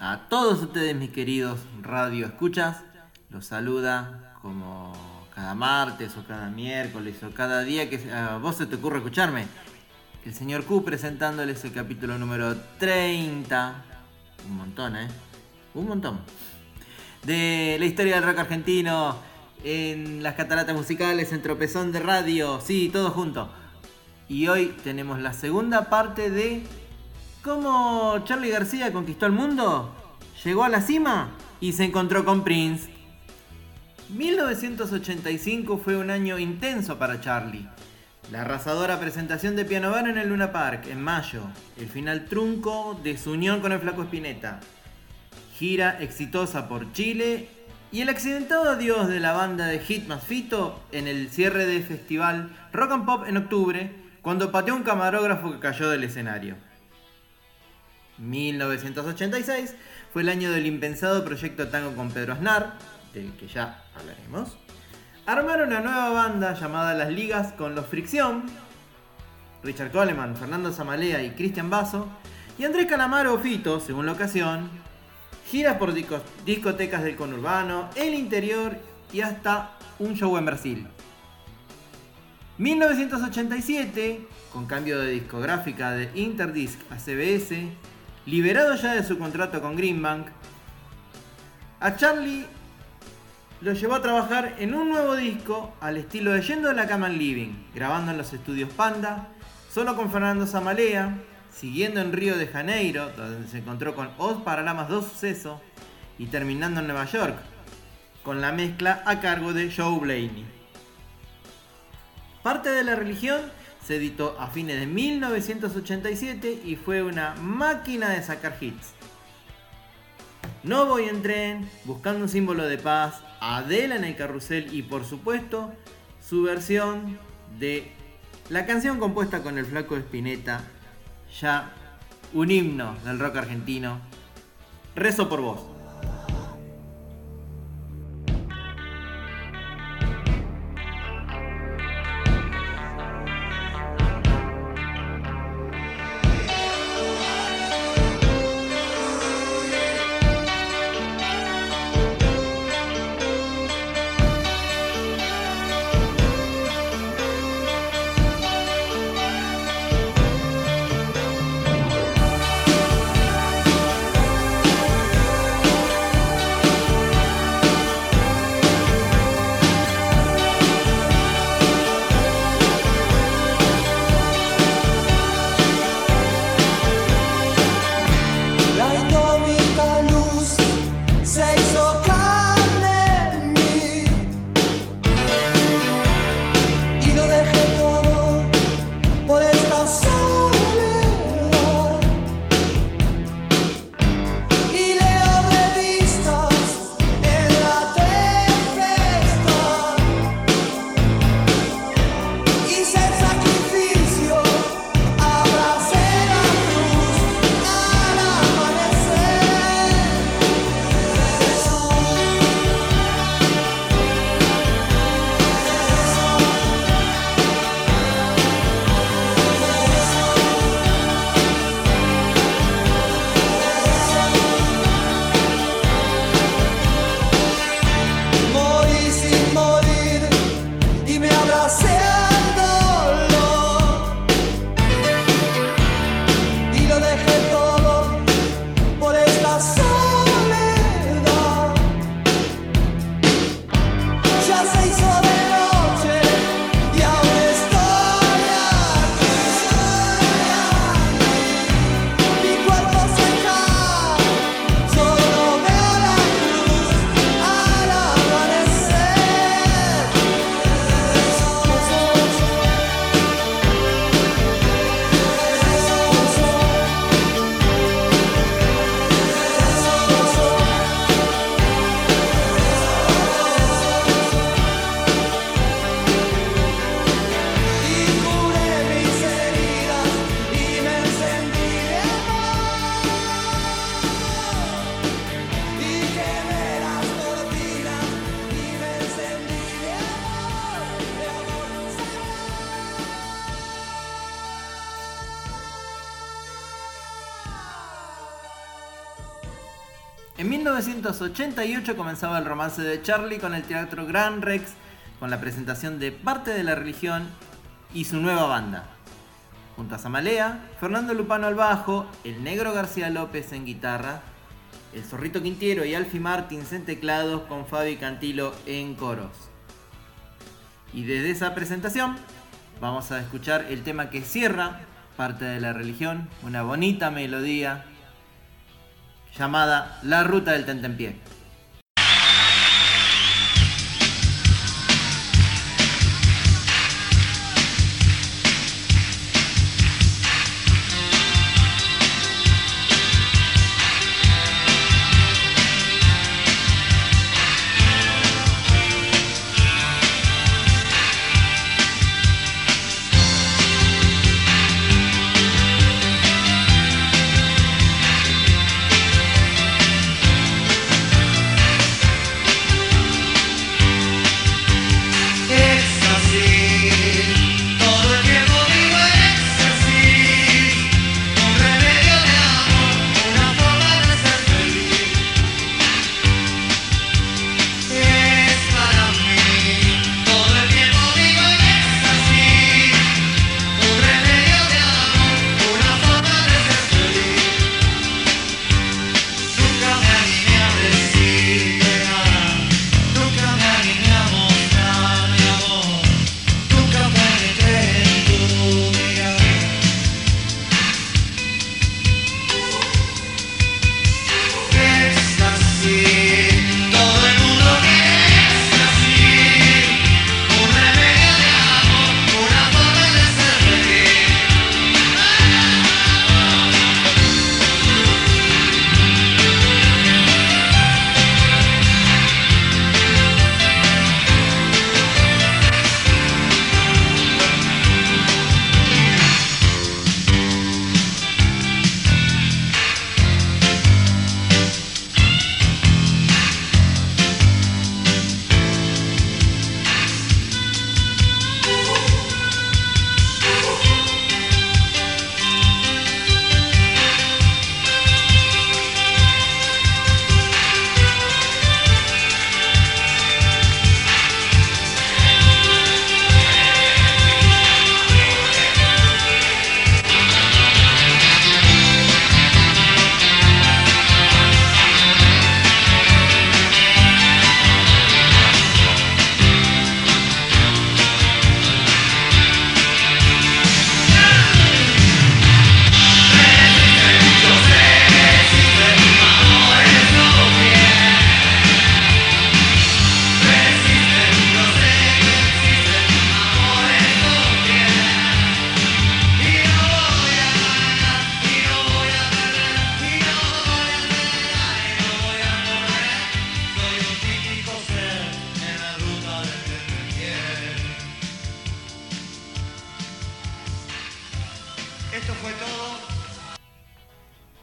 A todos ustedes, mis queridos radio escuchas, los saluda como cada martes o cada miércoles o cada día que a vos se te ocurre escucharme. El señor Q presentándoles el capítulo número 30. Un montón, ¿eh? Un montón. De la historia del rock argentino en las cataratas musicales, en tropezón de radio. Sí, todo junto. Y hoy tenemos la segunda parte de ¿Cómo Charlie García conquistó el mundo? Llegó a la cima y se encontró con Prince. 1985 fue un año intenso para Charlie. La arrasadora presentación de Piano Bar en el Luna Park en mayo, el final trunco de su unión con el Flaco Espineta, gira exitosa por Chile y el accidentado adiós de la banda de Hit Fito en el cierre del festival Rock and Pop en octubre, cuando pateó un camarógrafo que cayó del escenario. 1986 fue el año del impensado proyecto Tango con Pedro Aznar, del que ya hablaremos. Armaron una nueva banda llamada Las Ligas con los Fricción, Richard Coleman, Fernando Zamalea y Cristian Basso, y Andrés Calamaro Fito, según la ocasión, giras por discotecas del conurbano, el interior y hasta un show en Brasil. 1987, con cambio de discográfica de Interdisc a CBS, liberado ya de su contrato con Greenbank, a Charlie lo llevó a trabajar en un nuevo disco al estilo de Yendo de la Cama en Living, grabando en los estudios Panda, solo con Fernando Zamalea, siguiendo en Río de Janeiro, donde se encontró con Os Paralamas 2 Suceso, y terminando en Nueva York, con la mezcla a cargo de Joe Blaney. Parte de la religión se editó a fines de 1987 y fue una máquina de sacar hits. No voy en tren, buscando un símbolo de paz, Adela en el carrusel y por supuesto su versión de la canción compuesta con el flaco Espineta, ya un himno del rock argentino. Rezo por vos. En 1988 comenzaba el romance de Charlie con el teatro Gran Rex, con la presentación de Parte de la Religión y su nueva banda. Junto a Samalea, Fernando Lupano al bajo, el Negro García López en guitarra, el Zorrito Quintiero y Alfie Martins en teclados con Fabi Cantilo en coros. Y desde esa presentación vamos a escuchar el tema que cierra parte de la religión, una bonita melodía llamada La Ruta del Tentempié.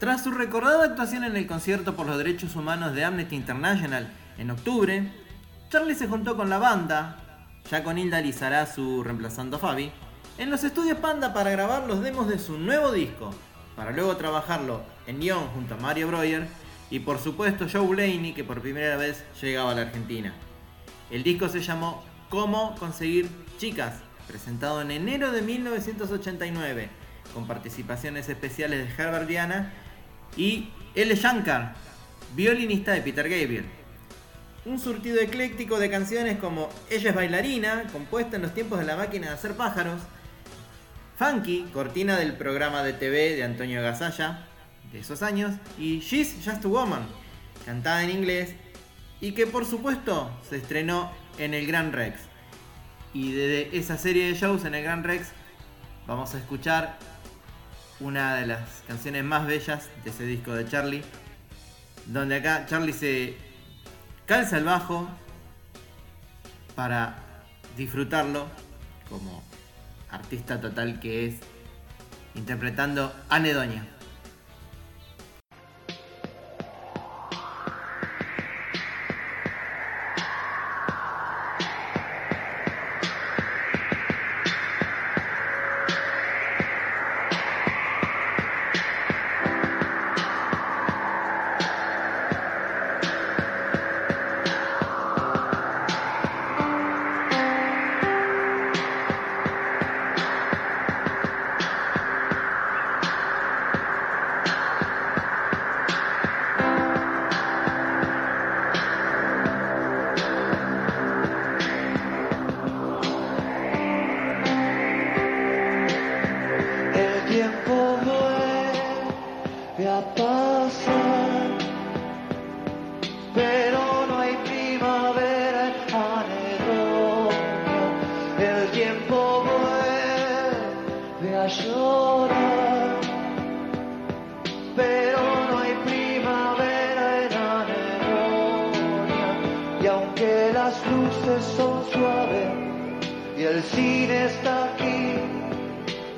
Tras su recordada actuación en el concierto por los derechos humanos de Amnesty International en octubre, Charlie se juntó con la banda, ya con Hilda Lizarazu reemplazando a Fabi, en los estudios Panda para grabar los demos de su nuevo disco, para luego trabajarlo en guion junto a Mario Breuer y por supuesto Joe Blaney que por primera vez llegaba a la Argentina. El disco se llamó Cómo conseguir chicas, presentado en enero de 1989, con participaciones especiales de Herbert Diana y L. Shankar, violinista de Peter Gabriel. Un surtido ecléctico de canciones como Ella es bailarina, compuesta en los tiempos de la máquina de hacer pájaros, Funky, cortina del programa de TV de Antonio Gasalla de esos años, y She's Just a Woman, cantada en inglés y que por supuesto se estrenó en el Gran Rex. Y de esa serie de shows en el Gran Rex vamos a escuchar una de las canciones más bellas de ese disco de Charlie, donde acá Charlie se calza el bajo para disfrutarlo como artista total que es, interpretando Anedonia. Las luces son suaves y el cine está aquí.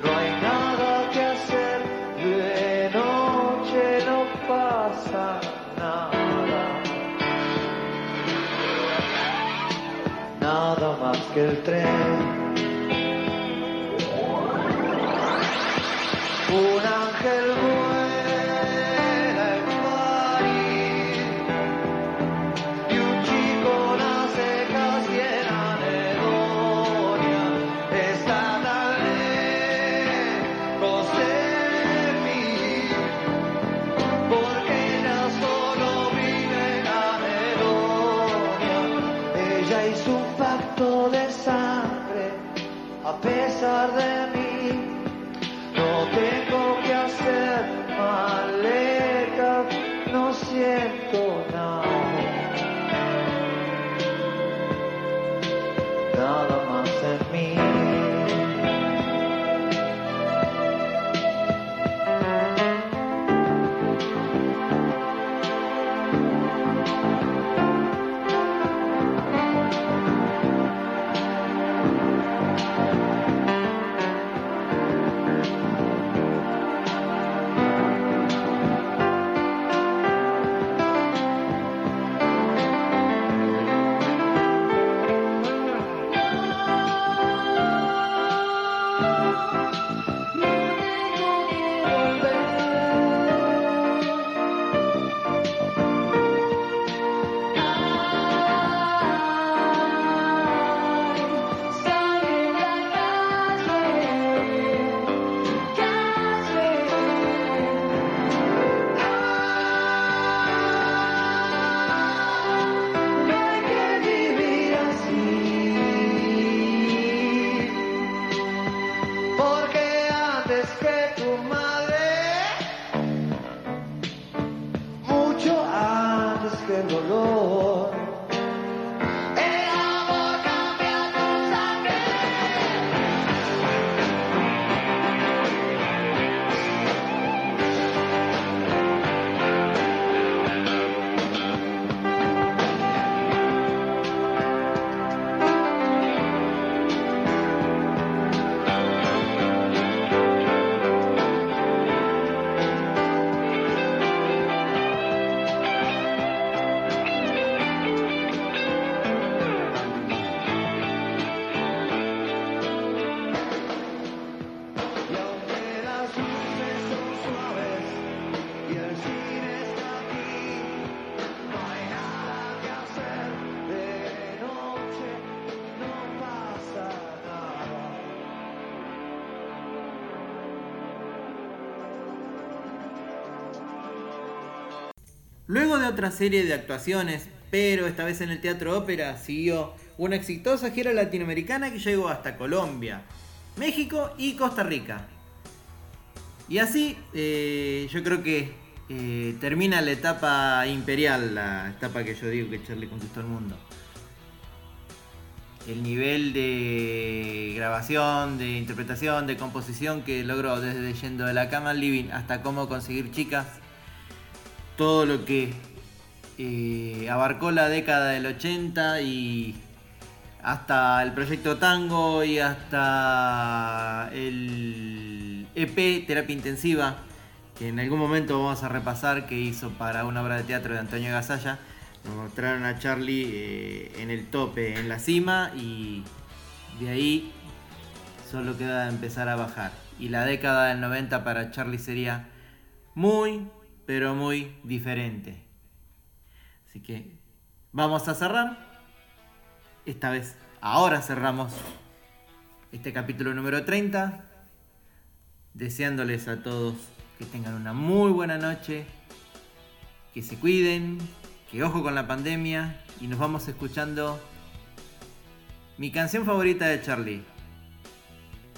No hay nada que hacer, de noche no pasa nada. Nada más que el tren. Luego de otra serie de actuaciones, pero esta vez en el Teatro Ópera, siguió una exitosa gira latinoamericana que llegó hasta Colombia, México y Costa Rica. Y así, eh, yo creo que eh, termina la etapa imperial, la etapa que yo digo que Charlie conquistó el mundo. El nivel de grabación, de interpretación, de composición que logró desde yendo de la cama al living hasta cómo conseguir chicas todo lo que eh, abarcó la década del 80 y hasta el proyecto Tango y hasta el EP Terapia Intensiva, que en algún momento vamos a repasar que hizo para una obra de teatro de Antonio Gasalla. Nos mostraron a Charlie eh, en el tope, en la cima y de ahí solo queda empezar a bajar. Y la década del 90 para Charlie sería muy, pero muy diferente. Así que vamos a cerrar. Esta vez, ahora cerramos este capítulo número 30. Deseándoles a todos que tengan una muy buena noche. Que se cuiden. Que ojo con la pandemia. Y nos vamos escuchando mi canción favorita de Charlie.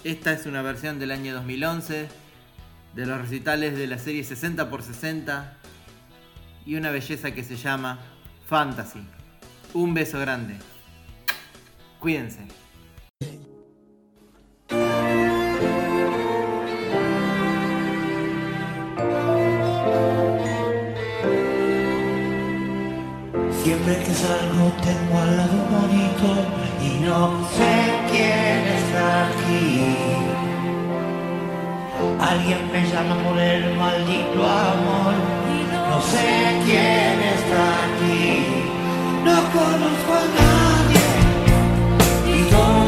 Esta es una versión del año 2011 de los recitales de la serie 60 x 60 y una belleza que se llama Fantasy. Un beso grande. Cuídense. Siempre que salgo tengo al lado un monitor y no sé quién está aquí. Alguien me llama por el maldito amor. No sé quién está aquí. No conozco a nadie. Y todo